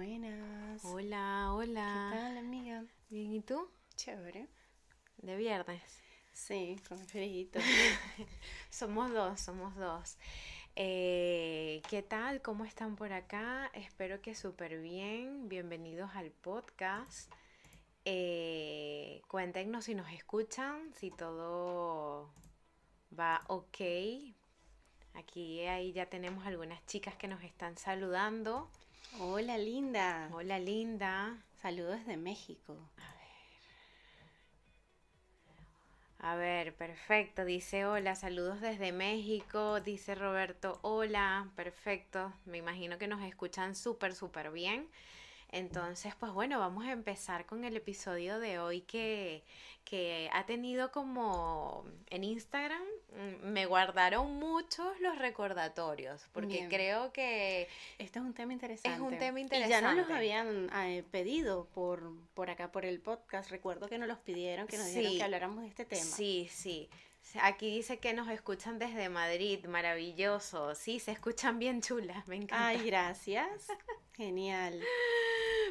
Buenas. Hola, hola. ¿Qué tal, amiga? Bien, ¿y tú? Chévere. De viernes. Sí, con frío. somos dos, somos dos. Eh, ¿Qué tal? ¿Cómo están por acá? Espero que súper bien. Bienvenidos al podcast. Eh, cuéntenos si nos escuchan, si todo va ok. Aquí ahí ya tenemos algunas chicas que nos están saludando. Hola, linda. Hola, linda. Saludos desde México. A ver, perfecto. Dice hola, saludos desde México. Dice Roberto, hola, perfecto. Me imagino que nos escuchan súper, súper bien. Entonces, pues bueno, vamos a empezar con el episodio de hoy que, que ha tenido como en Instagram, me guardaron muchos los recordatorios, porque creo que... Este es un tema interesante. Es un tema interesante. Y ya no los habían eh, pedido por, por acá, por el podcast. Recuerdo que nos los pidieron, que nos dijeron que habláramos de este tema. Sí, sí. Aquí dice que nos escuchan desde Madrid, maravilloso. Sí, se escuchan bien chulas, me encanta. Ay, gracias. Genial.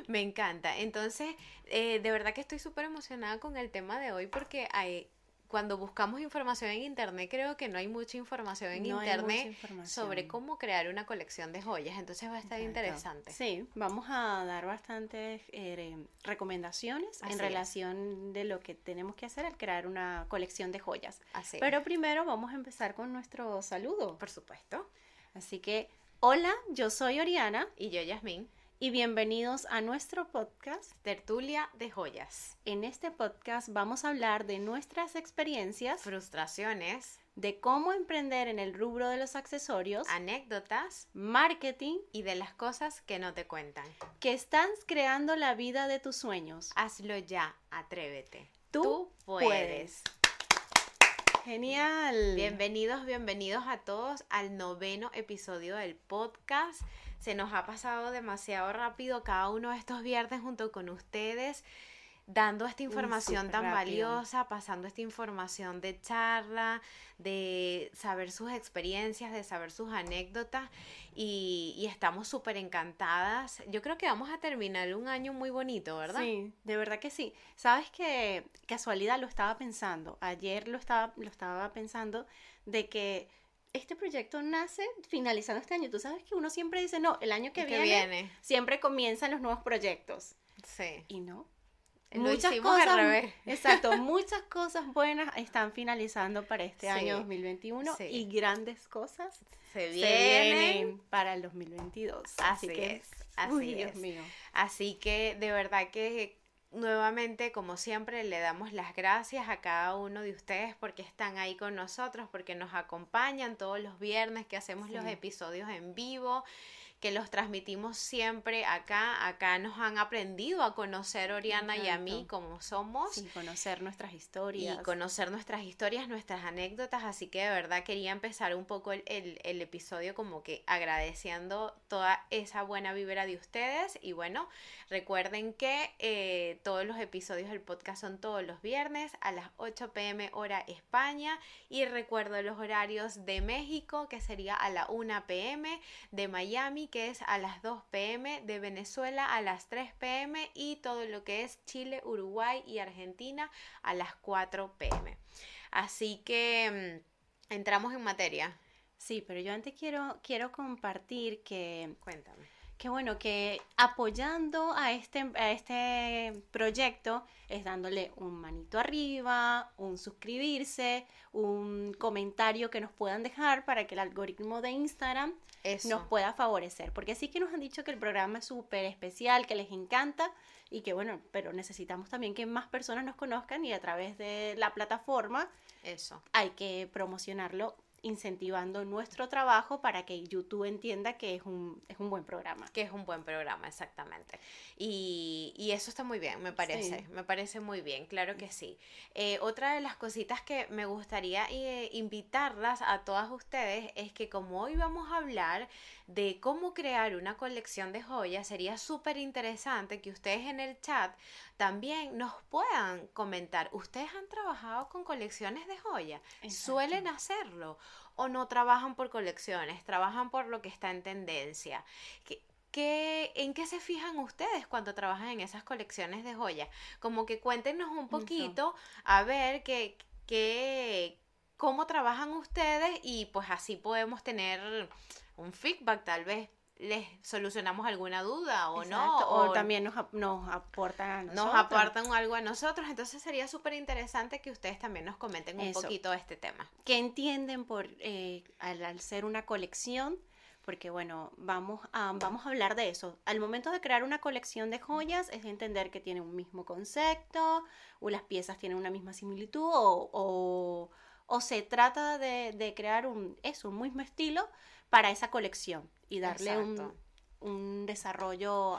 Me encanta. Entonces, eh, de verdad que estoy súper emocionada con el tema de hoy porque hay, cuando buscamos información en internet, creo que no hay mucha información en internet sobre cómo crear una colección de joyas. Entonces va a estar interesante. Sí, vamos a dar bastantes eh, recomendaciones en relación de lo que tenemos que hacer al crear una colección de joyas. Así Pero primero vamos a empezar con nuestro saludo. Por supuesto. Así que, hola, yo soy Oriana. Y yo, Yasmín y bienvenidos a nuestro podcast Tertulia de Joyas. En este podcast vamos a hablar de nuestras experiencias, frustraciones, de cómo emprender en el rubro de los accesorios, anécdotas, marketing y de las cosas que no te cuentan. Que estás creando la vida de tus sueños. Hazlo ya, atrévete. Tú, puedes. Genial. Bienvenidos, bienvenidos a todos al noveno episodio del podcast. Se nos ha pasado demasiado rápido cada uno de estos viernes junto con ustedes dando esta información tan valiosa, pasando esta información de charla, de saber sus experiencias, de saber sus anécdotas y, estamos súper encantadas. Yo creo que vamos a terminar un año muy bonito, ¿verdad? Sí, de verdad que sí. Sabes que casualidad lo estaba pensando, ayer lo estaba, lo estaba pensando de que este proyecto nace finalizando este año. Tú sabes que uno siempre dice, no, el año que, viene, siempre comienzan los nuevos proyectos. Sí. Y no. muchas cosas, al revés. Exacto, muchas cosas buenas están finalizando para este año 2021 y grandes cosas se vienen, para el 2022. Así, que, es, así Dios mío. Así que de verdad que Nuevamente, como siempre, le damos las gracias a cada uno de ustedes porque están ahí con nosotros, porque nos acompañan todos los viernes que hacemos los episodios en vivo que los transmitimos siempre acá. Acá nos han aprendido a conocer Oriana y a mí como somos. Y conocer nuestras historias. Y conocer nuestras historias, nuestras anécdotas. Así que de verdad quería empezar un poco el, el, episodio como que agradeciendo toda esa buena vibra de ustedes. Y bueno, recuerden que eh, todos los episodios del podcast son todos los viernes a las 8 pm hora España. Y recuerdo los horarios de México que sería a la 1 pm, de Miami que es a las 2 pm, de Venezuela a las 3 pm y todo lo que es Chile, Uruguay y Argentina a las 4 pm. Así que mm, entramos en materia. Sí, pero yo antes quiero, quiero compartir que... Cuéntame Qué bueno que apoyando a este, a este proyecto es dándole un manito arriba, un suscribirse, un comentario que nos puedan dejar para que el algoritmo de Instagram nos pueda favorecer. Porque sí que nos han dicho que el programa es súper especial, que les encanta y que bueno, pero necesitamos también que más personas nos conozcan y a través de la plataforma Eso. hay que promocionarlo incentivando nuestro trabajo para que YouTube entienda que es un, es un buen programa. Que es un buen programa, exactamente. Y, y eso está muy bien, me parece, me parece muy bien, claro que sí. Eh, otra de las cositas que me gustaría eh, invitarlas a todas ustedes es que como hoy vamos a hablar de cómo crear una colección de joyas, sería súper interesante que ustedes en el chat también nos puedan comentar, ¿ustedes han trabajado con colecciones de joyas? ¿Suelen hacerlo? ¿O no trabajan por colecciones? ¿Trabajan por lo que está en tendencia? ¿qué, ¿en qué se fijan ustedes cuando trabajan en esas colecciones de joyas? Como que cuéntenos un poquito a ver qué, qué, cómo trabajan ustedes y pues así podemos tener un feedback tal vez les solucionamos alguna duda o no. O, también nos, nos aportan a nosotros. Nos aportan algo a nosotros. Entonces sería súper interesante que ustedes también nos comenten un poquito este tema. ¿Qué entienden por eh, al, ser una colección? Porque bueno, vamos a, vamos a hablar de eso. Al momento de crear una colección de joyas es entender que tiene un mismo concepto, o las piezas tienen una misma similitud, o, o, se trata de, de crear un, eso, un mismo estilo, para esa colección y darle un, un, desarrollo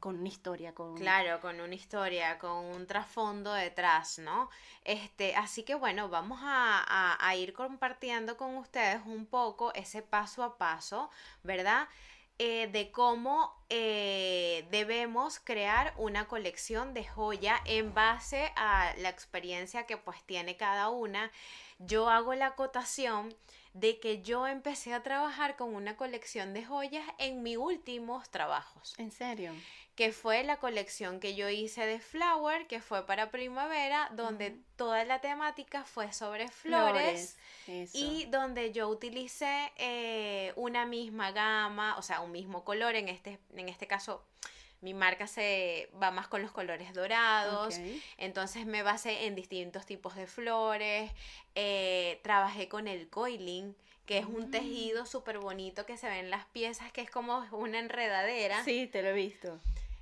con una historia. Con... Claro, con una historia, con un trasfondo detrás, ¿no? Este, así que bueno, vamos a, a, ir compartiendo con ustedes un poco ese paso a paso, ¿verdad? Eh, de cómo eh, debemos crear una colección de joya en base a la experiencia que pues tiene cada una. Yo hago la acotación de que yo empecé a trabajar con una colección de joyas en mis últimos trabajos. ¿En serio? Que fue la colección que yo hice de Flower, que fue para primavera, donde toda la temática fue sobre flores, y donde yo utilicé eh, una misma gama, o sea, un mismo color, en este, en este caso mi marca se va más con los colores dorados, entonces me basé en distintos tipos de flores, eh, trabajé con el coiling, que es un mm. tejido súper bonito que se ve en las piezas, que es como una enredadera. Sí, te lo he visto.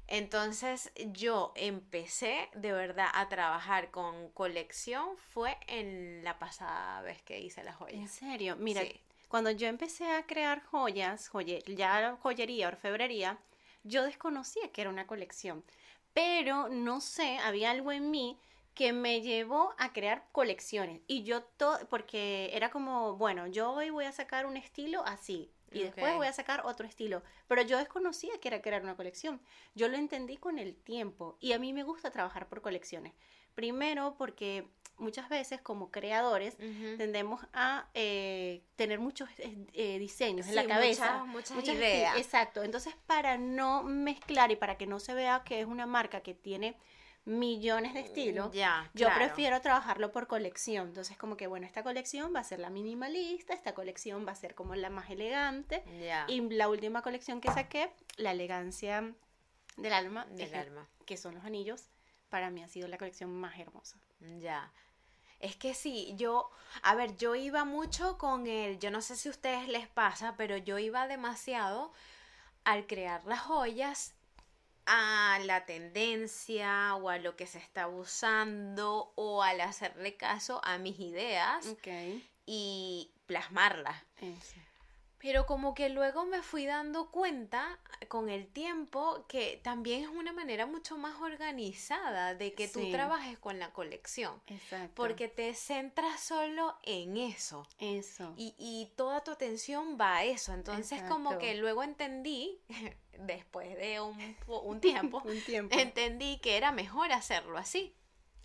Entonces yo empecé de verdad a trabajar con colección fue en la pasada vez que hice las joyas. ¿En serio? Mira, cuando yo empecé a crear joyas, joye, ya joyería, orfebrería, yo desconocía que era una colección, pero no sé, había algo en mí que me llevó a crear colecciones. Y yo todo porque era como bueno yo hoy voy a sacar un estilo así y después voy a sacar otro estilo pero yo desconocía que era crear una colección. Yo lo entendí con el tiempo y a mí me gusta trabajar por colecciones. Primero porque muchas veces como creadores tendemos a eh, tener muchos eh, diseños en la cabeza. Muchas, muchas, ideas. Exacto. Entonces, para no mezclar y para que no se vea que es una marca que tiene millones de estilos, ya, yo prefiero trabajarlo por colección. Entonces, como que, bueno, esta colección va a ser la minimalista, esta colección va a ser como la más elegante. Y la última colección que saqué, la elegancia del alma, del alma. que son los anillos, para mí ha sido la colección más hermosa. Ya. Es que sí, yo, a ver, yo iba mucho con el, yo no sé si a ustedes les pasa, pero yo iba demasiado al crear las joyas a la tendencia o a lo que se está usando o al hacerle caso a mis ideas y plasmarlas. Pero como que luego me fui dando cuenta con el tiempo que también es una manera mucho más organizada de que tú trabajes con la colección. Exacto. Porque te centras solo en eso. Eso. Y, y toda tu atención va a eso. Entonces como que luego entendí, después de un, un tiempo, un tiempo, entendí que era mejor hacerlo así.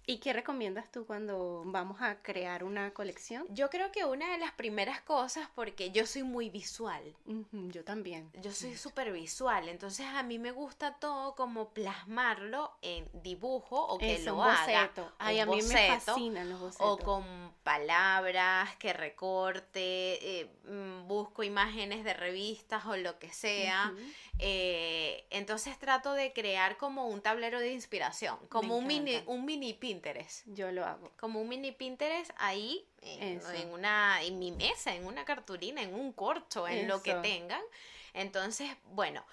¿Y qué recomiendas tú cuando vamos a crear una colección? Yo creo que una de las primeras cosas, porque yo soy muy visual. yo también. Yo soy súper visual, entonces a mí me gusta todo como plasmarlo en dibujo o que lo haga. Ay, a mí me fascinan los bocetos. O con palabras que recorte, eh, mm, busco imágenes de revistas o lo que sea. Eh, entonces trato de crear como un tablero de inspiración, como un mini, un mini Pinterest. Yo lo hago. Como un mini Pinterest ahí, en, una, en mi mesa, en una cartulina, en un corcho, en lo que tengan. Entonces, bueno,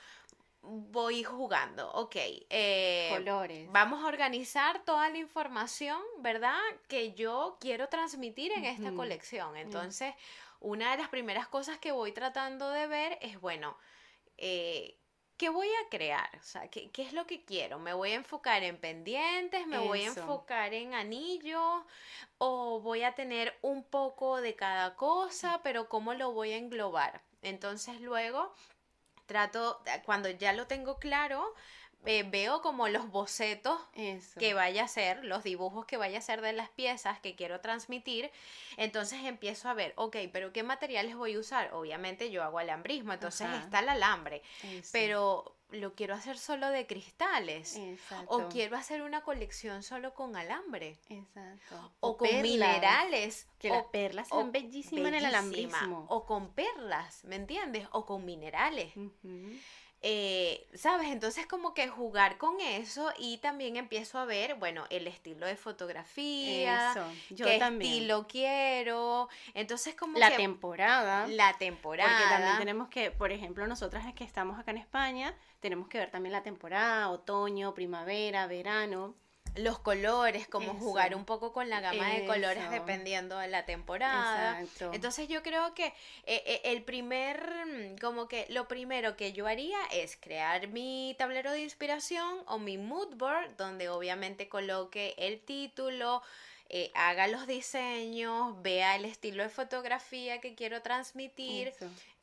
voy jugando, ok. Eh, Colores. Vamos a organizar toda la información, ¿verdad? Que yo quiero transmitir en esta colección. Entonces, una de las primeras cosas que voy tratando de ver es, bueno, eh, ¿qué voy a crear? O sea, ¿qué, es lo que quiero? ¿Me voy a enfocar en pendientes? ¿Me voy a enfocar en anillos? ¿O voy a tener un poco de cada cosa? Pero ¿cómo lo voy a englobar? Entonces luego trato, cuando ya lo tengo claro, eh, veo como los bocetos Eso. que vaya a hacer, los dibujos que vaya a hacer de las piezas que quiero transmitir, entonces empiezo a ver, ok, pero ¿qué materiales voy a usar? Obviamente yo hago alambrismo, entonces Ajá. está el alambre, Eso. pero lo quiero hacer solo de cristales. Exacto. O quiero hacer una colección solo con alambre. Exacto. O, con perlas, minerales. Que o, las perlas ven bellísimas en el alambrismo. O con perlas, ¿me entiendes? O con minerales. Ujú. Eh, ¿Sabes? Entonces como que jugar con eso y también empiezo a ver, bueno, el estilo de fotografía, Eso. Yo qué también. estilo quiero. Entonces como la que temporada. la temporada. Porque también tenemos que, por ejemplo, nosotras que estamos acá en España, tenemos que ver también la temporada, otoño, primavera, verano. Los colores, como Eso. jugar un poco con la gama de colores dependiendo de la temporada. Exacto. Entonces yo creo que eh, eh, el primer, mm, como que lo primero que yo haría es crear mi tablero de inspiración o mi mood board, donde obviamente coloque el título, eh, haga los diseños, vea el estilo de fotografía que quiero transmitir,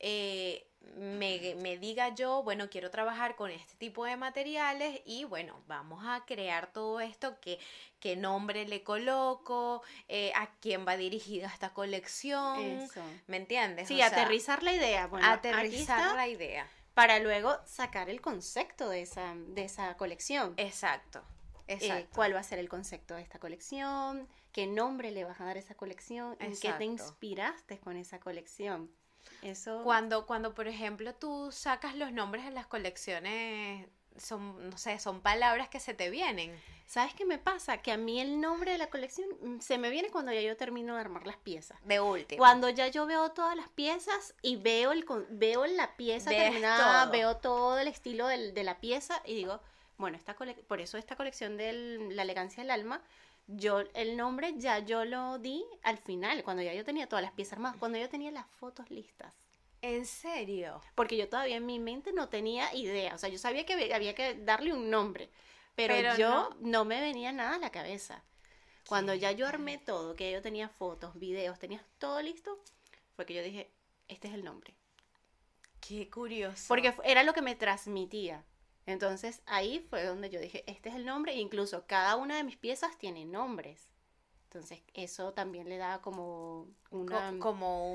eh, me, me diga yo, bueno, quiero trabajar con este tipo de materiales y bueno, vamos a crear todo esto, que, qué nombre le coloco, eh, a quién va dirigida esta colección, Eso. ¿me entiendes? Sí, O sea, aterrizar la idea. Bueno, aterrizar la idea. para luego sacar el concepto de esa, de esa colección. Exacto, Eh. ¿Cuál va a ser el concepto de esta colección? ¿Qué nombre le vas a dar a esa colección? ¿En qué te inspiraste con esa colección? Eso. Cuando, cuando, por ejemplo, tú sacas los nombres de las colecciones, son, no sé, son palabras que se te vienen. ¿Sabes qué me pasa? Que a mí el nombre de la colección mm, se me viene cuando ya yo termino de armar las piezas. De último. Cuando ya yo veo todas las piezas y veo, el, veo la pieza Ves terminada, todo. veo todo el estilo del- de la pieza y digo, bueno, esta cole- por eso esta colección de la elegancia del alma, yo el nombre ya yo lo di al final, cuando ya yo tenía todas las piezas armadas, cuando yo tenía las fotos listas. ¿En serio? Porque yo todavía en mi mente no tenía idea, o sea, yo sabía que había- que darle un nombre, pero, Pero yo no. me venía nada a la cabeza. Cuando ya yo armé todo, que yo tenía fotos, videos, tenía todo listo, fue que yo dije, este es el nombre. Qué curioso. Porque era lo que me transmitía. Entonces ahí fue donde yo dije, este es el nombre, e incluso cada una de mis piezas tiene nombres. Entonces eso también le da como Co- una... como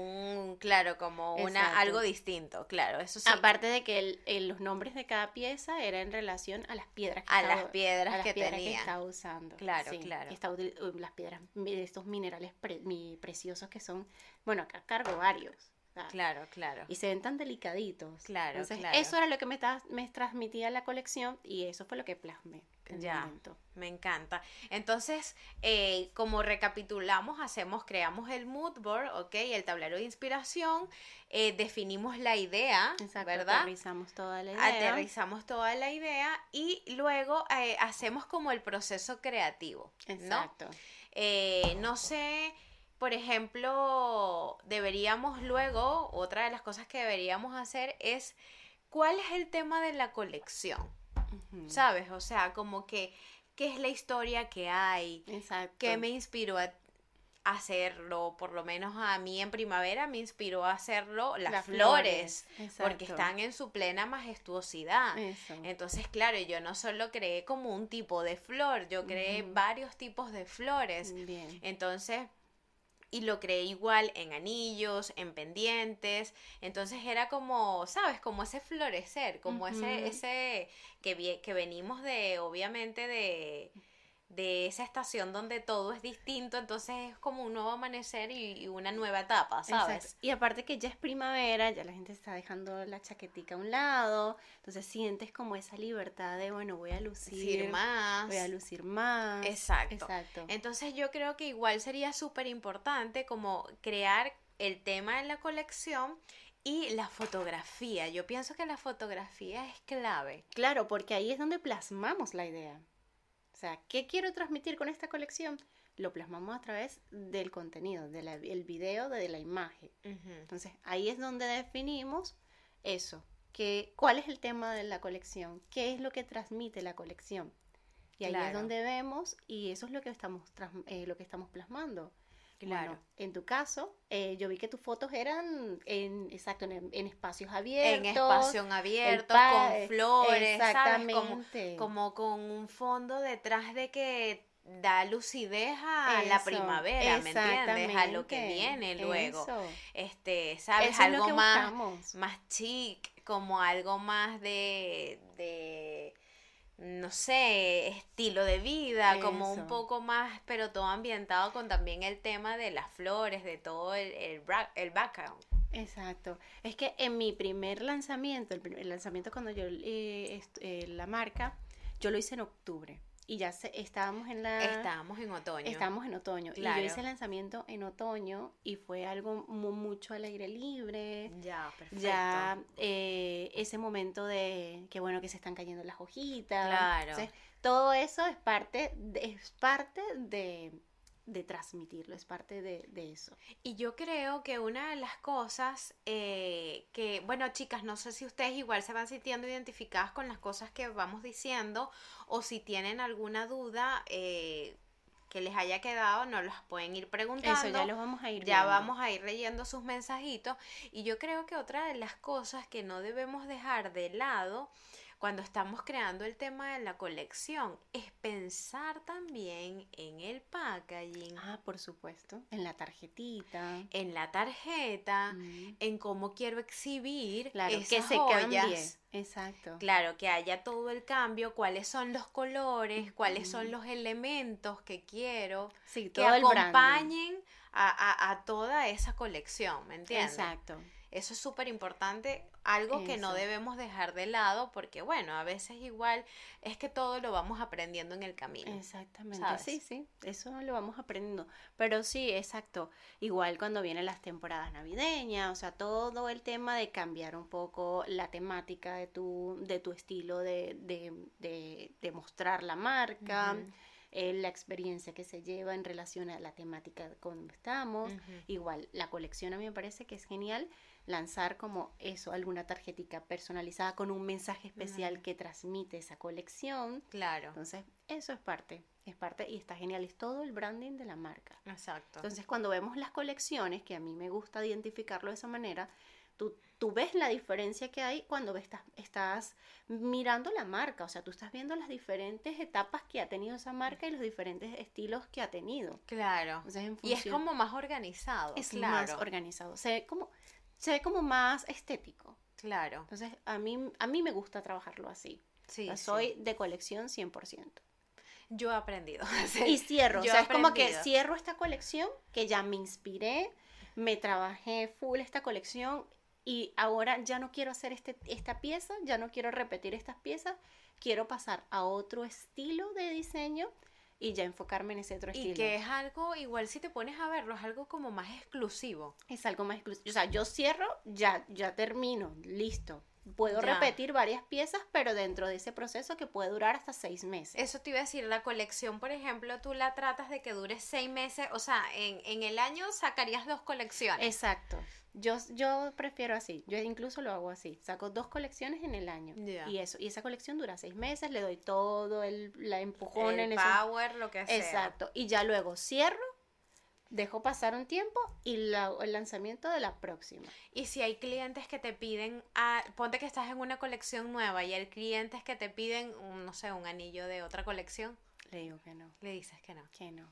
un, claro, como una Exacto. algo distinto, claro, eso sí. Aparte de que el- el- los nombres de cada pieza era en relación a las piedras que a estaba- las piedras a las que piedras tenía. que estaba usando. Claro, Sí, claro. uh, las piedras, estos minerales pre- mi- preciosos que son, bueno, acá cargo varios. Sea, Claro, claro. Y se ven tan delicaditos. Claro, Entonces, claro. eso era lo que me, me transmitía la colección y eso fue lo que plasmé en el Ya. momento. Me encanta. Entonces, eh, como recapitulamos, hacemos, creamos el mood board, ¿ok? El tablero de inspiración, eh, definimos la idea, Exacto, ¿verdad? aterrizamos toda la idea. Aterrizamos toda la idea y luego eh, hacemos como el proceso creativo, ¿no? Exacto. Eh, no sé, por ejemplo, deberíamos luego, otra de las cosas que deberíamos hacer es, ¿cuál es el tema de la colección? ¿Sabes? O sea, como que, ¿qué es la historia que hay? Exacto. ¿Qué me inspiró a hacerlo? Por lo menos a mí en primavera me inspiró a hacerlo las, Las flores, flores, porque están en su plena majestuosidad. Eso. Entonces, claro, yo no solo creé como un tipo de flor, yo creé varios tipos de flores. Bien. Entonces, y lo creé igual en anillos, en pendientes. Entonces era como, ¿sabes? Como ese florecer, como ese, ese que, que venimos de, obviamente, de, de esa estación donde todo es distinto. Entonces es como un nuevo amanecer y, y una nueva etapa, ¿sabes? Exacto. Y aparte que ya es primavera, ya la gente está dejando la chaquetica a un lado, entonces sientes como esa libertad de, bueno, voy a lucir, Decir más. voy a lucir más. Exacto. Exacto. Entonces yo creo que igual sería súper importante como crear el tema en la colección y la fotografía. Yo pienso que la fotografía es clave. Claro, porque ahí es donde plasmamos la idea. O sea, ¿qué quiero transmitir con esta colección? Lo plasmamos a través del contenido, del video, de la imagen. Entonces, ahí es donde definimos eso, que, cuál es el tema de la colección, qué es lo que transmite la colección. Y ahí es donde vemos, y eso es lo que estamos, eh, lo que estamos plasmando. Claro. En tu caso, eh, yo vi que tus fotos eran en, exacto, en, en espacios abiertos. En espacio abierto, pa- con flores, ¿sabes? Como, Exactamente. como con un fondo detrás de que da lucidez a la primavera, ¿me entiendes? A lo que exactamente, viene luego. eso. Este, ¿sabes? Eso algo más, buscamos. más chic, como algo más de, de, no sé, estilo de vida, como un poco más, pero todo ambientado con también el tema de las flores, de todo el, el, el background. Exacto. Es que en mi primer lanzamiento, el, primer lanzamiento cuando yo eh, eh, la marca, yo lo hice en octubre y ya se- estábamos en la Estábamos en otoño. estábamos en otoño y Claro. yo hice el lanzamiento en otoño y fue algo mu- mucho al aire libre. Ya, perfecto. Ya eh, ese momento de que bueno que se están cayendo las hojitas. Claro. Entonces, todo eso es parte de, es parte de, de transmitirlo, es parte de, de eso. Y yo creo que una de las cosas eh, que, bueno, chicas, no sé si ustedes igual se van sintiendo identificadas con las cosas que vamos diciendo o si tienen alguna duda eh, que les haya quedado, nos las pueden ir preguntando. Eso ya lo vamos a ir Ya viendo. vamos a ir leyendo sus mensajitos. Y yo creo que otra de las cosas que no debemos dejar de lado cuando estamos creando el tema de la colección es pensar también en el packaging, Ah, por supuesto. En la tarjetita. en la tarjeta, Mm. en cómo quiero exhibir Claro, esas que se joyas. cambie. Exacto. Claro, que haya todo el cambio, cuáles son los colores, cuáles son los elementos que quiero Sí, que acompañen a, a- a toda esa colección, ¿me entiendes? Exacto. Eso es súper importante, algo que no debemos dejar de lado porque, bueno, a veces igual es que todo lo vamos aprendiendo en el camino. Exactamente. ¿sabes? Sí, sí, eso lo vamos aprendiendo. Pero sí, exacto. Igual cuando vienen las temporadas navideñas, o sea, todo el tema de cambiar un poco la temática de tu, de tu estilo de, de, de, de mostrar la marca, eh, la experiencia que se lleva en relación a la temática con estamos. Igual, la colección a mí me parece que es genial lanzar como eso, alguna tarjetica personalizada con un mensaje especial que transmite esa colección. Claro, Entonces, eso es parte, es parte y está genial, es todo el branding de la marca. exacto. Entonces, cuando vemos las colecciones, que a mí me gusta identificarlo de esa manera, tú, tú ves la diferencia que hay cuando estás, estás mirando la marca, o sea, tú estás viendo las diferentes etapas que ha tenido esa marca y los diferentes estilos que ha tenido. claro. Entonces, en Y es como más organizado. es claro. más organizado, se ve como, se ve como más estético. Claro. Entonces, a mí, a mí me gusta trabajarlo así. Sí, O sea, sí. soy de colección 100%. Yo he aprendido. Y cierro, Yo o sea, es como que cierro esta colección, que ya me inspiré, me trabajé full esta colección y ahora ya no quiero hacer este, esta pieza, ya no quiero repetir estas piezas, quiero pasar a otro estilo de diseño y ya enfocarme en ese otro Y estilo. que es algo, igual si te pones a verlo, es algo como más exclusivo. Es algo más exclusivo. O sea, yo cierro, ya, ya termino, listo. Puedo Ya. repetir varias piezas, pero dentro de ese proceso que puede durar hasta seis meses. Eso te iba a decir, la colección, por ejemplo, tú la tratas de que dure seis meses, o sea, en, en el año sacarías dos colecciones. Exacto. Yo, yo prefiero así. Yo incluso lo hago así. Saco dos colecciones en el año. Y eso. Y esa colección dura seis meses. Le doy todo el la empujón el en power, lo que sea. Exacto. Y ya luego cierro, dejo pasar un tiempo y la- el lanzamiento de la próxima. Y si hay clientes que te piden, ah, ponte que estás en una colección nueva y hay clientes que te piden, un, no sé, un anillo de otra colección, Le digo que no, le dices que no. que no.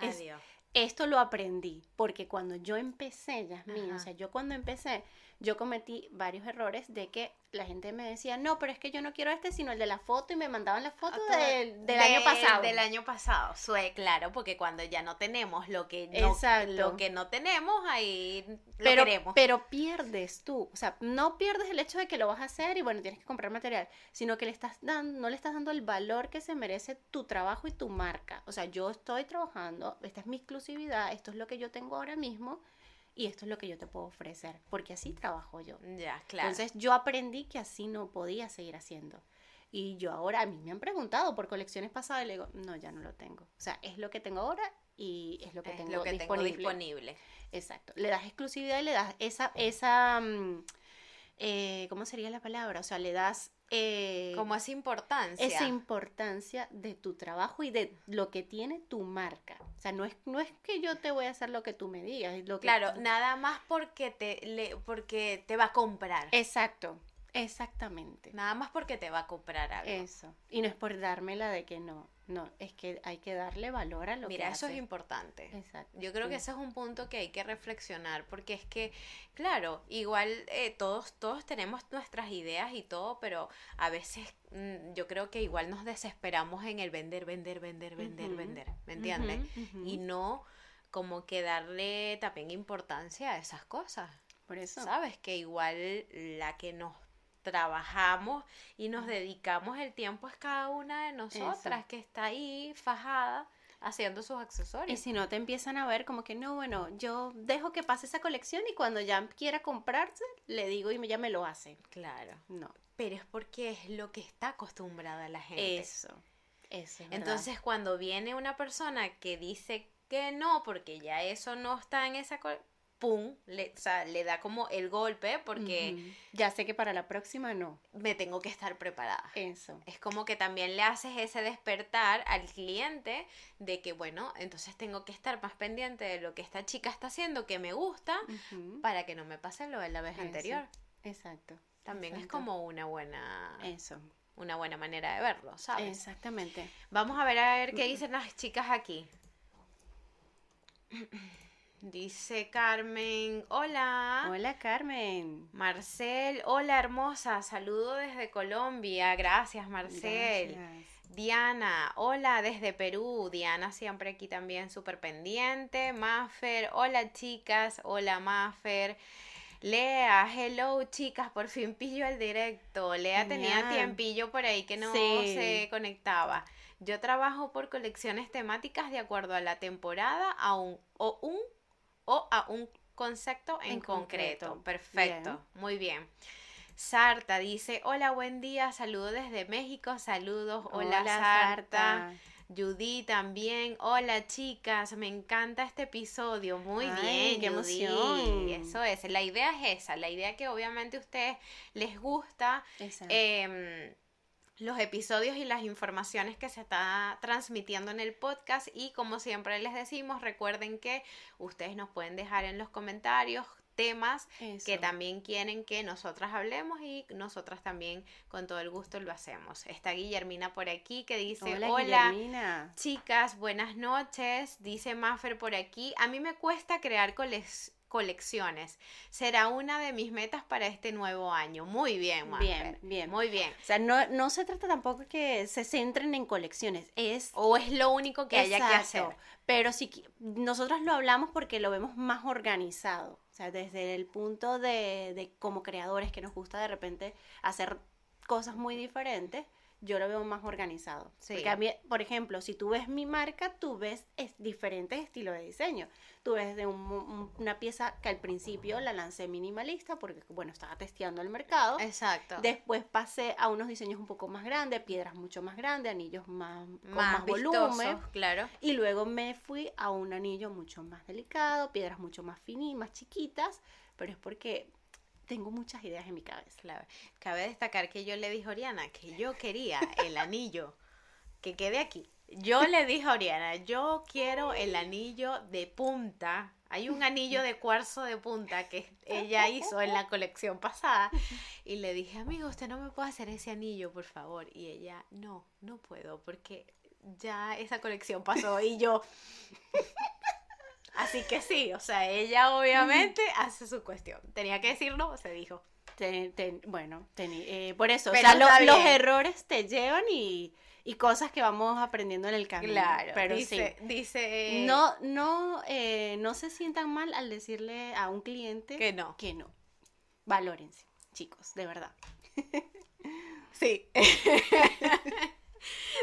Es- Adiós. Esto lo aprendí porque cuando yo empecé, Yasmin, o Ajá. sea, yo cuando empecé, yo cometí varios errores de que la gente me decía, no, pero es que yo no quiero este, sino el de la foto y me mandaban la foto del, año pasado. Del año pasado, Sue, claro, porque cuando ya no tenemos lo que no, Exacto. lo que no tenemos, ahí lo pero, queremos. pero pierdes tú, o sea, no pierdes el hecho de que lo vas a hacer y bueno, tienes que comprar material, sino que le estás dando, no le estás dando el valor que se merece tu trabajo y tu marca. O sea, yo estoy trabajando, esta es mi exclusividad, esto es lo que yo tengo ahora mismo y esto es lo que yo te puedo ofrecer, porque así trabajo yo. ya, claro. Entonces yo aprendí que así no podía seguir haciendo. Y yo ahora, a mí me han preguntado por colecciones pasadas y le digo, no, ya no lo tengo. O sea, es lo que tengo ahora y es lo que es tengo lo que tengo disponible. disponible. Exacto. Le das exclusividad y le das esa, esa, mm, eh, ¿cómo sería la palabra? O sea, le das... eh, Como esa importancia. esa importancia de tu trabajo y de lo que tiene tu marca. O sea, no es, no es que yo te voy a hacer lo que tú me digas, es lo que Claro, nada más porque te, le, porque te va a comprar. Exacto, exactamente. Nada más porque te va a comprar algo. Eso. Y no es por dármela de que no, no, es que hay que darle valor a lo Mira, que eso es importante. Exacto. Yo creo que ese es un punto que hay que reflexionar, porque es que, claro, igual eh, todos, todos tenemos nuestras ideas y todo, pero a veces mm, yo creo que igual nos desesperamos en el vender, vender, vender, vender, vender, ¿me entiendes? Y no como que darle también importancia a esas cosas, Por eso. ¿sabes? Que igual la que nos trabajamos y nos dedicamos el tiempo es cada una de nosotras que está ahí fajada haciendo sus Y accesorios. si no te empiezan a ver como que no, bueno, yo dejo que pase esa colección y cuando ya quiera comprarse, le digo y ya me lo hace. Claro. No, Pero es porque es lo que está acostumbrada la gente. eso. Eso es verdad. Entonces, cuando viene una persona que dice que no, porque ya eso no está en esa... ¡Pum! Le, o sea, le da como el golpe porque ya sé que para la próxima no. me tengo que estar preparada. Eso. Es como que también le haces ese despertar al cliente de que, bueno, entonces tengo que estar más pendiente de lo que esta chica está haciendo que me gusta para que no me pase lo de la vez Eso. anterior. Exacto. También es como una buena, Eso. una buena manera de verlo, ¿sabes? Exactamente. Vamos a ver a ver qué dicen las chicas aquí. Dice Carmen, hola. Hola Carmen. Marcel, hola hermosa, saludo desde Colombia, gracias Marcel. Gracias. Diana, hola desde Perú. Diana siempre aquí también súper pendiente. Maffer, hola chicas, hola Maffer. Lea, hello chicas, por fin pillo el directo. Lea tenía tiempillo por ahí que no Sí. se conectaba. Yo trabajo por colecciones temáticas de acuerdo a la temporada a un, o, un, o a un concepto en, En concreto. concreto. Perfecto, Bien. muy bien. Sarta dice, hola, buen día, saludos desde México, saludos, hola, Sarta. Judy también, hola chicas, me encanta este episodio, muy Ay, bien, qué Judy. emoción. Eso es, la idea es esa, la idea que obviamente a ustedes les gusta Exacto. em, los episodios y las informaciones que se está transmitiendo en el podcast. Y como siempre les decimos, recuerden que ustedes nos pueden dejar en los comentarios temas que también quieren que nosotras hablemos y nosotras también con todo el gusto lo hacemos. Está Guillermina por aquí que dice, Hola, hola, chicas, buenas noches, dice Maffer por aquí, a mí me cuesta crear colec- colecciones, será una de mis metas para este nuevo año. Muy bien, Maffer. Bien, bien. Muy bien. O sea, no, no se trata tampoco que se centren en colecciones, es O es lo único que haya que hacer. Exacto. Pero si nosotros lo hablamos porque lo vemos más organizado. O sea, desde el punto de, de como creadores que nos gusta de repente hacer cosas muy diferentes, yo lo veo más organizado. Sí. Porque a mí, por ejemplo, si tú ves mi marca, tú ves es- diferentes estilos de diseño. Tú ves de un- un- una pieza que al principio la lancé minimalista porque, bueno, estaba testeando el mercado. Exacto. Después pasé a unos diseños un poco más grandes, piedras mucho más grandes, anillos más, con más, volumen. claro. Y luego me fui a un anillo mucho más delicado, piedras mucho más finitas, más chiquitas, pero es porque tengo muchas ideas en mi cabeza. Cabe destacar que yo le dije a Oriana que yo quería el anillo que quede aquí. Yo le dije a Oriana, yo quiero el anillo de punta. Hay un anillo de cuarzo de punta que ella hizo en la colección pasada. Y le dije, amigo, usted no me puede hacer ese anillo, por favor. Y ella, no, no puedo, porque ya esa colección pasó. Y yo, así que sí, o sea, ella obviamente hace su cuestión. Tenía que decirlo, se dijo. Bueno, eh, por eso, o sea, lo- los errores te llevan y, y cosas que vamos aprendiendo en el camino. Claro, pero dice, sí. dice No, no, eh, no se sientan mal al decirle a un cliente que no. que no. Valórense, chicos, de verdad. Sí.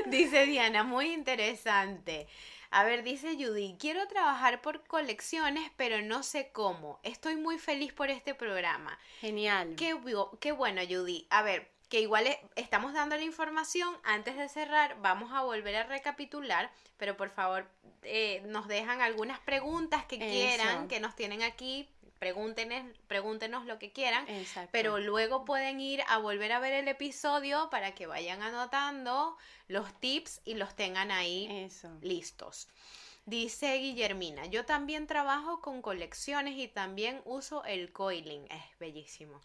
dice Diana, muy interesante. A ver, dice Judy, quiero trabajar por colecciones, pero no sé cómo. Estoy muy feliz por este programa. Genial. Qué, bu- qué bueno, Judy. A ver, que igual estamos dando la información. Antes de cerrar, vamos a volver a recapitular, pero por favor, eh, nos dejan algunas preguntas que Eso. quieran, que nos tienen aquí pregúntenos, pregúntenos lo que quieran, Exacto. pero luego pueden ir a volver a ver el episodio para que vayan anotando los tips y los tengan ahí Eso. listos. Dice Guillermina, yo también trabajo con colecciones y también uso el coiling, es bellísimo.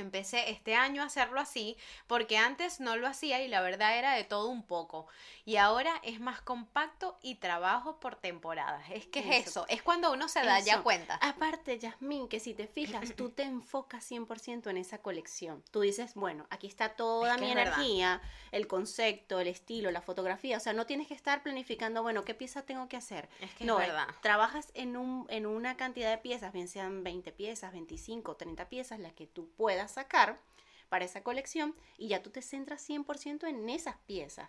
Empecé este año a hacerlo así porque antes no lo hacía y la verdad era de todo un poco. Y ahora es más compacto y trabajo por temporadas. Es que es Eso. eso, es cuando uno se da ya Eso. cuenta. Aparte, Yasmín, que si te fijas, tú te enfocas 100% en esa colección. Tú dices, bueno, aquí está toda Es mi energía, el concepto, el estilo, la fotografía. O sea, no tienes que estar planificando, bueno, ¿qué pieza tengo que hacer? Es que no, es eh, verdad. trabajas en, un, en una cantidad de piezas, bien sean 20 piezas, 25, 30 piezas, las que tú puedas sacar para esa colección y ya tú te centras 100% en esas piezas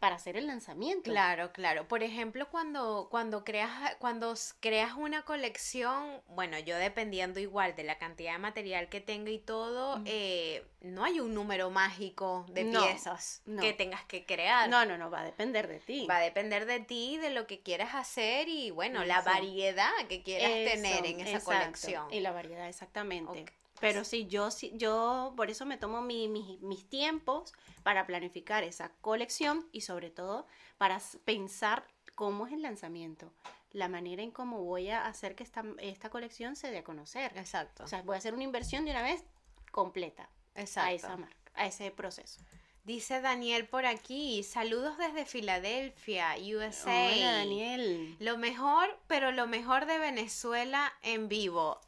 para hacer el lanzamiento. Claro, claro. Por ejemplo, cuando, cuando creas, cuando creas una colección, bueno, yo dependiendo igual de la cantidad de material que tenga y todo, Mm. eh, no hay un número mágico de No, piezas no. que tengas que crear. No, no, no, va a depender de ti. Va a depender de ti, de lo que quieras hacer y bueno, la variedad que quieras tener en esa exacto. colección. Y la variedad, exactamente. Pero sí, yo sí, yo por eso me tomo mi- mi- mis tiempos para planificar esa colección y sobre todo para pensar cómo es el lanzamiento, la manera en cómo voy a hacer que esta, esta colección se dé a conocer. Exacto. O sea, voy a hacer una inversión de una vez completa Exacto. a esa marca, a ese proceso. Dice Daniel por aquí, saludos desde Filadelfia, USA. Hola, Daniel. Lo mejor, pero lo mejor de Venezuela en vivo.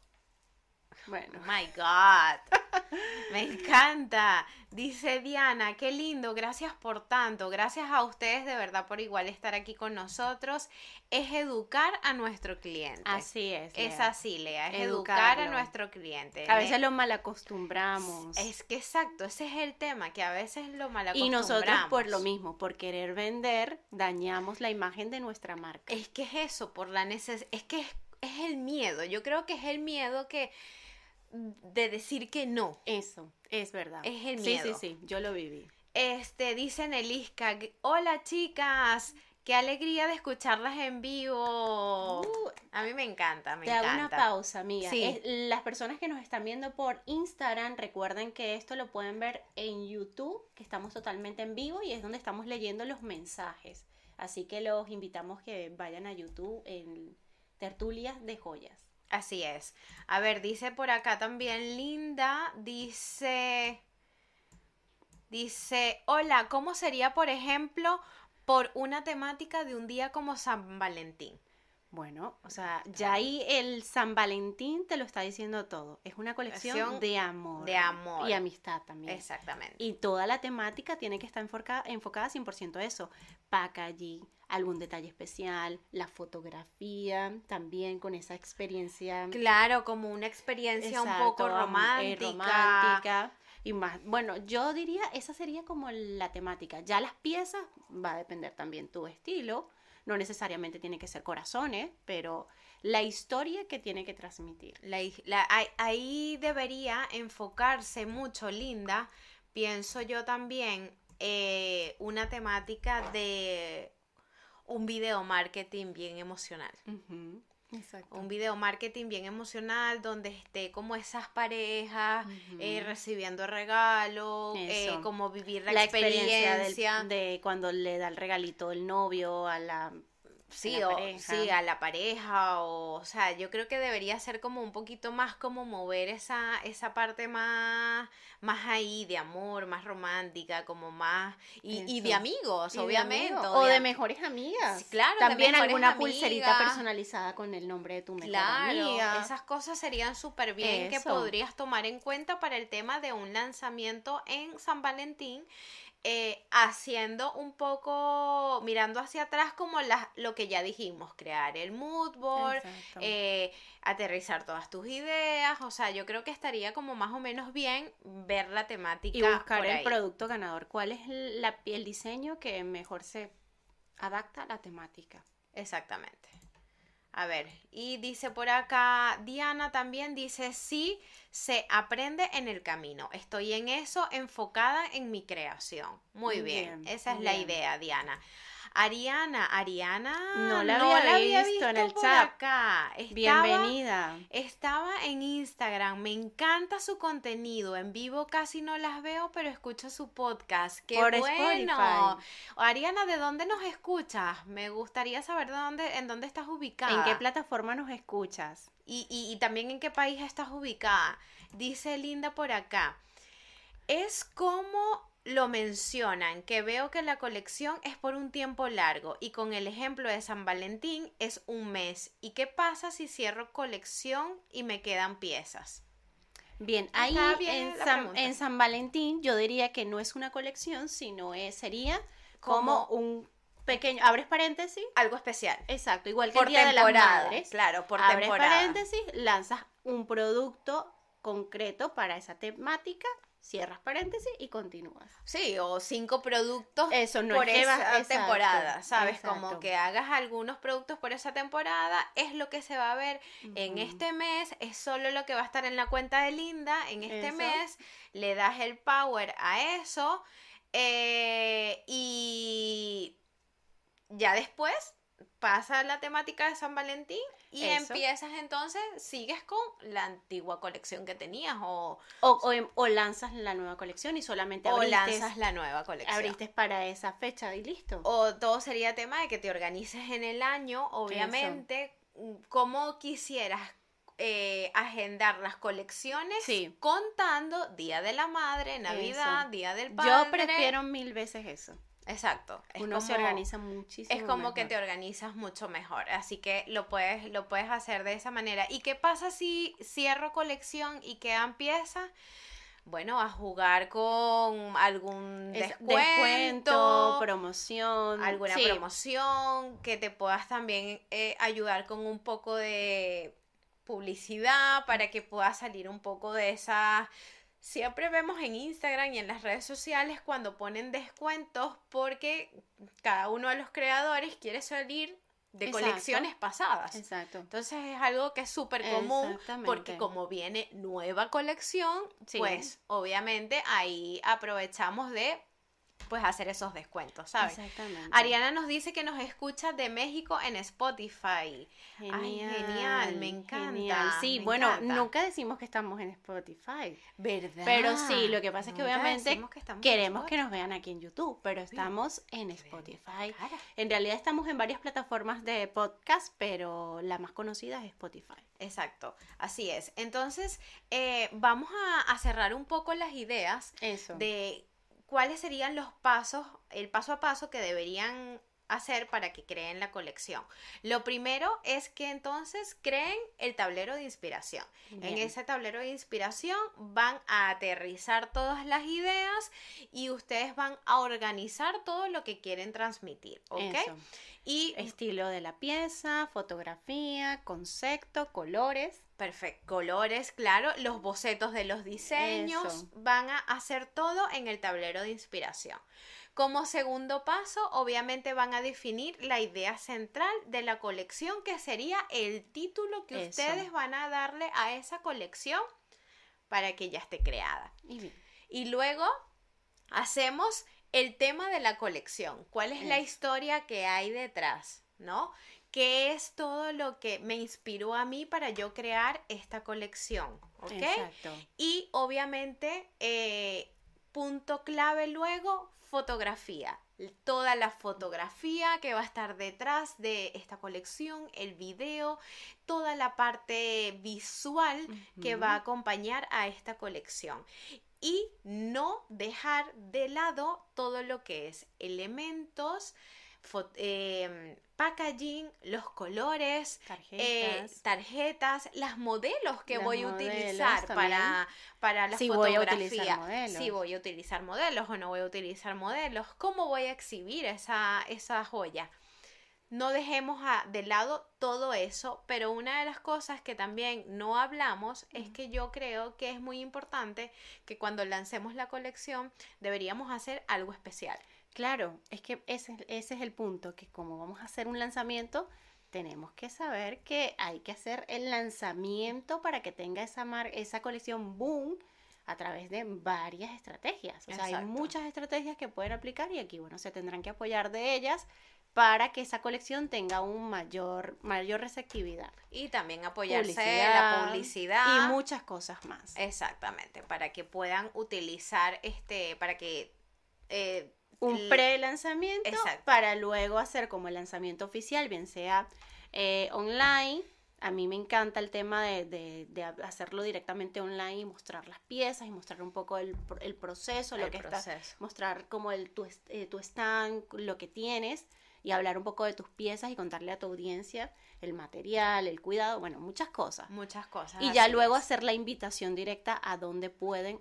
Bueno, Oh my God. Me encanta. Dice Diana, qué lindo, gracias por tanto. Gracias a ustedes de verdad por igual estar aquí con nosotros. Es educar a nuestro cliente. así es. Es así, Lea, es educar a nuestro cliente. A Le- veces lo malacostumbramos. Es que exacto, ese es el tema, que a veces lo Y malacostumbramos. nosotros por lo mismo, por querer vender, dañamos la imagen de nuestra marca. Es que es eso, por la necesidad, es que es, es el miedo, yo creo que es el miedo que de decir que no. Eso, es verdad. Es el Sí, sí, miedo. sí, yo lo viví. Este, dice Nelisca, hola chicas, qué alegría de escucharlas en vivo. Uh, A mí me encanta, me Te hago encanta. una pausa, amiga. Sí. Es- las personas que nos están viendo por Instagram, recuerden que esto lo pueden ver en YouTube, que estamos totalmente en vivo y es donde estamos leyendo los mensajes. Así que los invitamos que vayan a YouTube en Tertulias de Joyas. Así es. A ver, dice por acá también Linda, dice, dice, hola, ¿cómo sería, por ejemplo, por una temática de un día como San Valentín? Bueno, o sea, ya ahí el San Valentín te lo está diciendo todo. Es una colección Colección de amor. de amor. Y amistad también. Exactamente. Y toda la temática tiene que estar enfocada, enfocada 100% a eso. Packaging, algún detalle especial, la fotografía, también con esa experiencia Claro, como una experiencia un poco eh, romántica. romántica. Y más, bueno, yo diría, esa sería como la temática. Ya las piezas va a depender también tu estilo. No necesariamente tiene que ser corazones, pero la historia que tiene que transmitir. La ahí, debería enfocarse mucho, Linda, pienso yo también, eh, una temática de un video marketing bien emocional. Exacto. Un video marketing bien emocional donde esté como esas parejas eh, recibiendo regalos, eh, como vivir la, la experiencia. experiencia del- de cuando le da el regalito el novio a la Sí, la o, pareja. sí, a la pareja, o, o sea, yo creo que debería ser como un poquito más como mover esa, esa parte más, más ahí de amor, más romántica, como más, y, y de amigos, Y de obviamente. amigos, o de de mejores amigas. Sí, claro, de También alguna pulserita personalizada con el nombre de tu mejor Claro, amiga. esas cosas serían súper bien que podrías tomar en cuenta para el tema de un lanzamiento en San Valentín, eh, haciendo un poco, mirando hacia atrás como las, lo que ya dijimos, crear el mood board, eh, aterrizar todas tus ideas, o sea, yo creo que estaría como más o menos bien ver la temática y buscar por el ahí. producto ganador. ¿Cuál es la, el diseño que mejor se adapta a la temática? Exactamente. A ver, y dice por acá, Diana también dice, sí, se aprende en el camino. Estoy en eso, enfocada en mi creación. Muy bien, bien, esa es la idea, Diana. Ariana, Ariana, no la había, visto, en el por chat. acá. Estaba- Bienvenida. Estaba en Instagram, me encanta su contenido. En vivo casi no las veo, pero escucho su podcast. ¡Qué Por bueno! Spotify. Ariana, ¿de dónde nos escuchas? Me gustaría saber de dónde, en dónde estás ubicada. ¿En qué plataforma nos escuchas? y, y- y también en qué país estás ubicada. Dice Linda por acá. Es como lo mencionan, que veo que la colección es por un tiempo largo y con el ejemplo de San Valentín es un mes. ¿Y qué pasa si cierro colección y me quedan piezas? Bien, ahí bien en San, en San Valentín yo diría que no es una colección, sino es, sería como Como- un pequeño, abres paréntesis, Algo especial. exacto, igual que Por el Día de las temporada. Madres, Claro, por abres temporada. paréntesis, lanzas un producto concreto para esa temática, cierras paréntesis y continúas. Sí, o cinco productos Eso no por es esa exacto, temporada, ¿sabes? Como que hagas algunos productos por esa temporada, es lo que se va a ver en este mes, es solo lo que va a estar en la cuenta de Linda en este Eso. mes, le das el power a eso eh, y ya después pasa la temática de San Valentín y Eso. empiezas entonces, sigues con la antigua colección que tenías o, O, o, em- o lanzas la nueva colección y solamente o abriste, lanzas la nueva colección. abriste para esa fecha y listo. O todo sería tema de que te organices en el año, obviamente, mm, cómo quisieras eh, agendar las colecciones Sí. contando Día de la Madre, Navidad, Eso. Día del Padre. Yo prefiero mil veces eso. Exacto. Es Uno se como- organiza muchísimo. Es como que te organizas mucho mejor, así que lo puedes, lo puedes hacer de esa manera. ¿Y qué pasa si cierro colección y quedan piezas? Bueno, a jugar con algún Es- descuento, descuento, promoción. alguna sí, promoción, que te puedas también eh, ayudar con un poco de publicidad para que puedas salir un poco de esa... Siempre vemos en Instagram y en las redes sociales cuando ponen descuentos porque cada uno de los creadores quiere salir de Exacto. colecciones pasadas. Exacto. Entonces es algo que es súper común porque como viene nueva colección, Sí. pues obviamente ahí aprovechamos de pues hacer esos descuentos, ¿sabes? Exactamente. Ariana nos dice que nos escucha de México en Spotify. Ay, genial, me encanta, Sí, me bueno, encanta. nunca decimos que estamos en Spotify. ¿Verdad? Pero sí, lo que pasa es que obviamente que Queremos que nos vean aquí en YouTube, pero estamos en Spotify. En realidad estamos en varias plataformas de podcast, pero la más conocida es Spotify. Exacto, así es. Entonces, eh, vamos a, a cerrar un poco las ideas Eso. de cuáles serían los pasos, el paso a paso que deberían hacer para que creen la colección. Lo primero es que entonces creen el tablero de inspiración. En ese tablero de inspiración van a aterrizar todas las ideas y ustedes van a organizar todo lo que quieren transmitir, ¿ok? Eso. Y Estilo de la pieza, fotografía, concepto, colores. Perfecto, colores, claro, los bocetos de los diseños, Eso. van a hacer todo en el tablero de inspiración. Como segundo paso, obviamente van a definir la idea central de la colección, que sería el título que Eso. ustedes van a darle a esa colección para que ya esté creada. Y luego hacemos el tema de la colección. ¿Cuál es la historia que hay detrás? ¿No? ¿Qué es todo lo que me inspiró a mí para yo crear esta colección? ¿Ok? Exacto. Y obviamente, eh, punto clave luego, fotografía. Toda la fotografía que va a estar detrás de esta colección, el video, toda la parte visual que va a acompañar a esta colección. Y no dejar de lado todo lo que es elementos, em, packaging, los colores, eh, Tarjetas. tarjetas, las modelos que voy a utilizar para, para la Si fotografía. Si voy a utilizar modelos o no voy a utilizar modelos, cómo voy a exhibir esa, esa joya. No dejemos a- de lado todo eso, pero una de las cosas que también no hablamos es que yo creo que es muy importante que cuando lancemos la colección deberíamos hacer algo especial. Claro, es que ese, ese es el punto, que como vamos a hacer un lanzamiento, tenemos que saber que hay que hacer el lanzamiento para que tenga esa, mar esa colección boom a través de varias estrategias. O sea, hay muchas estrategias que pueden aplicar y aquí, bueno, se tendrán que apoyar de ellas para que esa colección tenga un mayor, mayor receptividad. Y también apoyarse en la publicidad. Y muchas cosas más. Exactamente, para que puedan utilizar este, para que... Eh, un pre-lanzamiento para luego hacer como el lanzamiento oficial, bien sea eh, online. A mí me encanta el tema de, hacerlo directamente online y mostrar las piezas y mostrar un poco el, proceso, lo que está, mostrar como el, tu, eh, tu stand, lo que tienes y hablar un poco de tus piezas y contarle a tu audiencia el material, el cuidado, bueno, muchas cosas. Muchas cosas. Y ya luego hacer la invitación directa a dónde pueden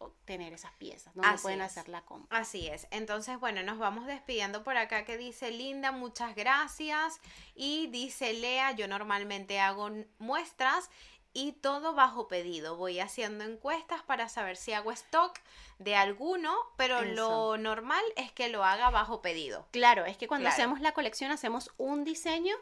obtener esas piezas, dónde pueden hacer la compra. Así es. Entonces, bueno, nos vamos despidiendo por acá que dice Linda, muchas gracias. Y dice Lea, yo normalmente hago muestras y todo bajo pedido. Voy haciendo encuestas para saber si hago stock de alguno, pero lo normal es que lo haga bajo pedido. Claro, es que cuando hacemos la colección hacemos un diseño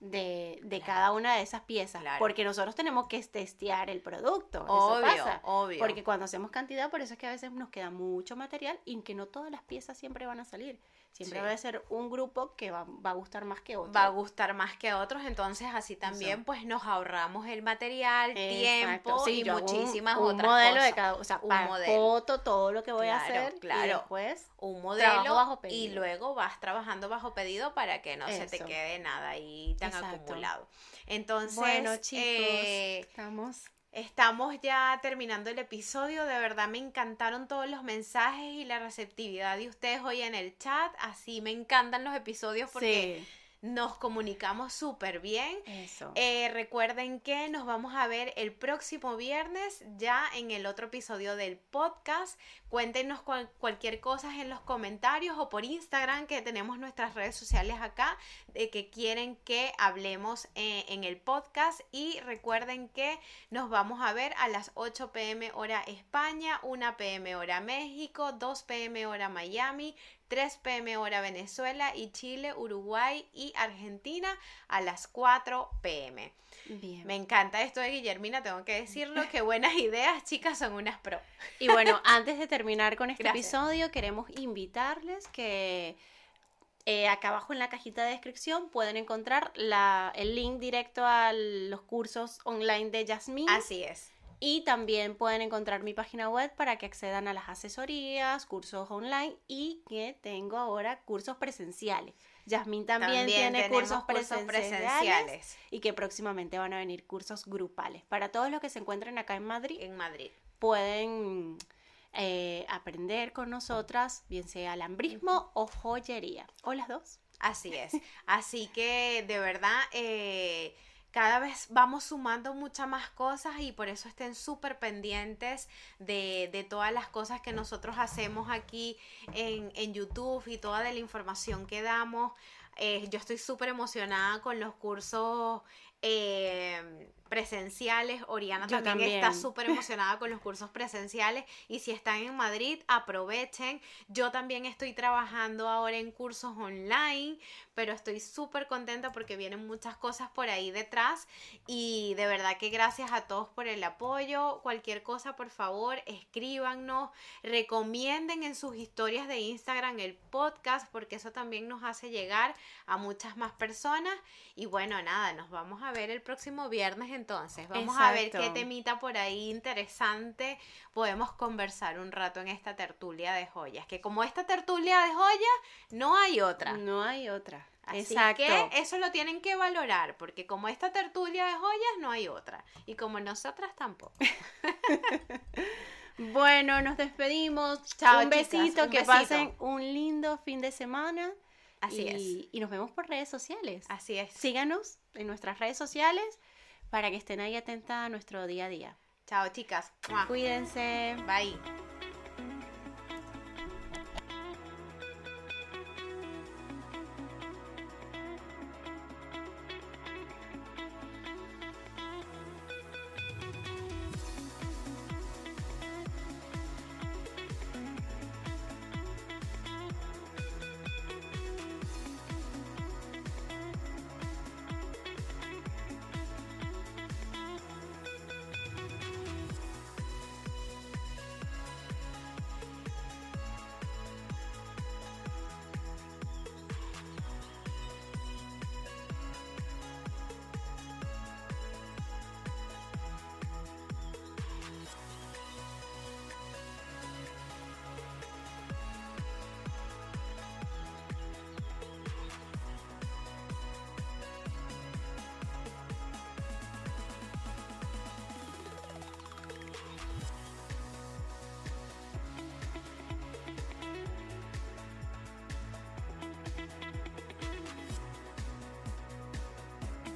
de, cada una de esas piezas. Porque nosotros tenemos que testear el producto. Obvio, obvio. Porque cuando hacemos cantidad, por eso es que a veces nos queda mucho material y que no todas las piezas siempre van a salir. Siempre va a ser un grupo que va, a gustar más que otro. Va a gustar más que otros, entonces así también pues nos ahorramos el material, tiempo y muchísimas un, un modelo de cada, o sea, un modelo. foto, todo lo que voy a hacer claro. y después un modelo bajo y luego vas trabajando bajo pedido para que no se te quede nada ahí tan acumulado. Entonces, bueno, chicos, eh, estamos Estamos ya terminando el episodio. De verdad me encantaron todos los mensajes y la receptividad de ustedes hoy en el chat. Así me encantan los episodios porque nos comunicamos súper bien. Eso. Eh, recuerden que nos vamos a ver el próximo viernes ya en el otro episodio del podcast. Cuéntenos cualquier cosa en los comentarios o por Instagram que tenemos nuestras redes sociales acá de que quieren que hablemos eh, en el podcast. Y recuerden que nos vamos a ver a las 8 pm hora España, 1 pm hora México, 2 pm hora Miami, 3 pm hora Venezuela y Chile, Uruguay y Argentina a las 4 pm. Bien. Me encanta esto de Guillermina, tengo que decirlo, qué buenas ideas, chicas, son unas pro. Y bueno, antes de terminar con este episodio, queremos invitarles que eh, acá abajo en la cajita de descripción pueden encontrar la, el link directo a los cursos online de Jasmine. Así es. Y también pueden encontrar mi página web para que accedan a las asesorías, cursos online y que tengo ahora cursos presenciales. Yasmín también, tiene cursos presenciales, y que próximamente van a venir cursos grupales. Para todos los que se encuentren acá en Madrid, en Madrid. pueden eh, aprender con nosotras, bien sea alambrismo o joyería, o las dos. Así es. Así que de verdad... Eh, cada vez vamos sumando muchas más cosas y por eso estén súper pendientes de, de, todas las cosas que nosotros hacemos aquí en, en YouTube y toda de la información que damos. Eh, yo estoy súper emocionada con los cursos eh, presenciales. Oriana también, está súper emocionada con los cursos presenciales y si están en Madrid, aprovechen. Yo también estoy trabajando ahora en cursos online, pero estoy súper contenta porque vienen muchas cosas por ahí detrás y de verdad que gracias a todos por el apoyo. Cualquier cosa, por favor, escríbanos, recomienden en sus historias de Instagram el podcast porque eso también nos hace llegar a muchas más personas y bueno, nada, nos vamos a ver el próximo viernes entonces. Vamos a ver qué temita por ahí interesante podemos conversar un rato en esta tertulia de joyas. Que como esta tertulia de joyas, no hay otra. No hay otra. Así que eso lo tienen que valorar, porque como esta tertulia de joyas, no hay otra. Y como nosotras tampoco. bueno, nos despedimos. Chao, un besito, que pasen un lindo fin de semana. Así es. Y nos vemos por redes sociales. Así es. Síganos en nuestras redes sociales para que estén ahí atentas a nuestro día a día. Chao, chicas. Cuídense. Bye.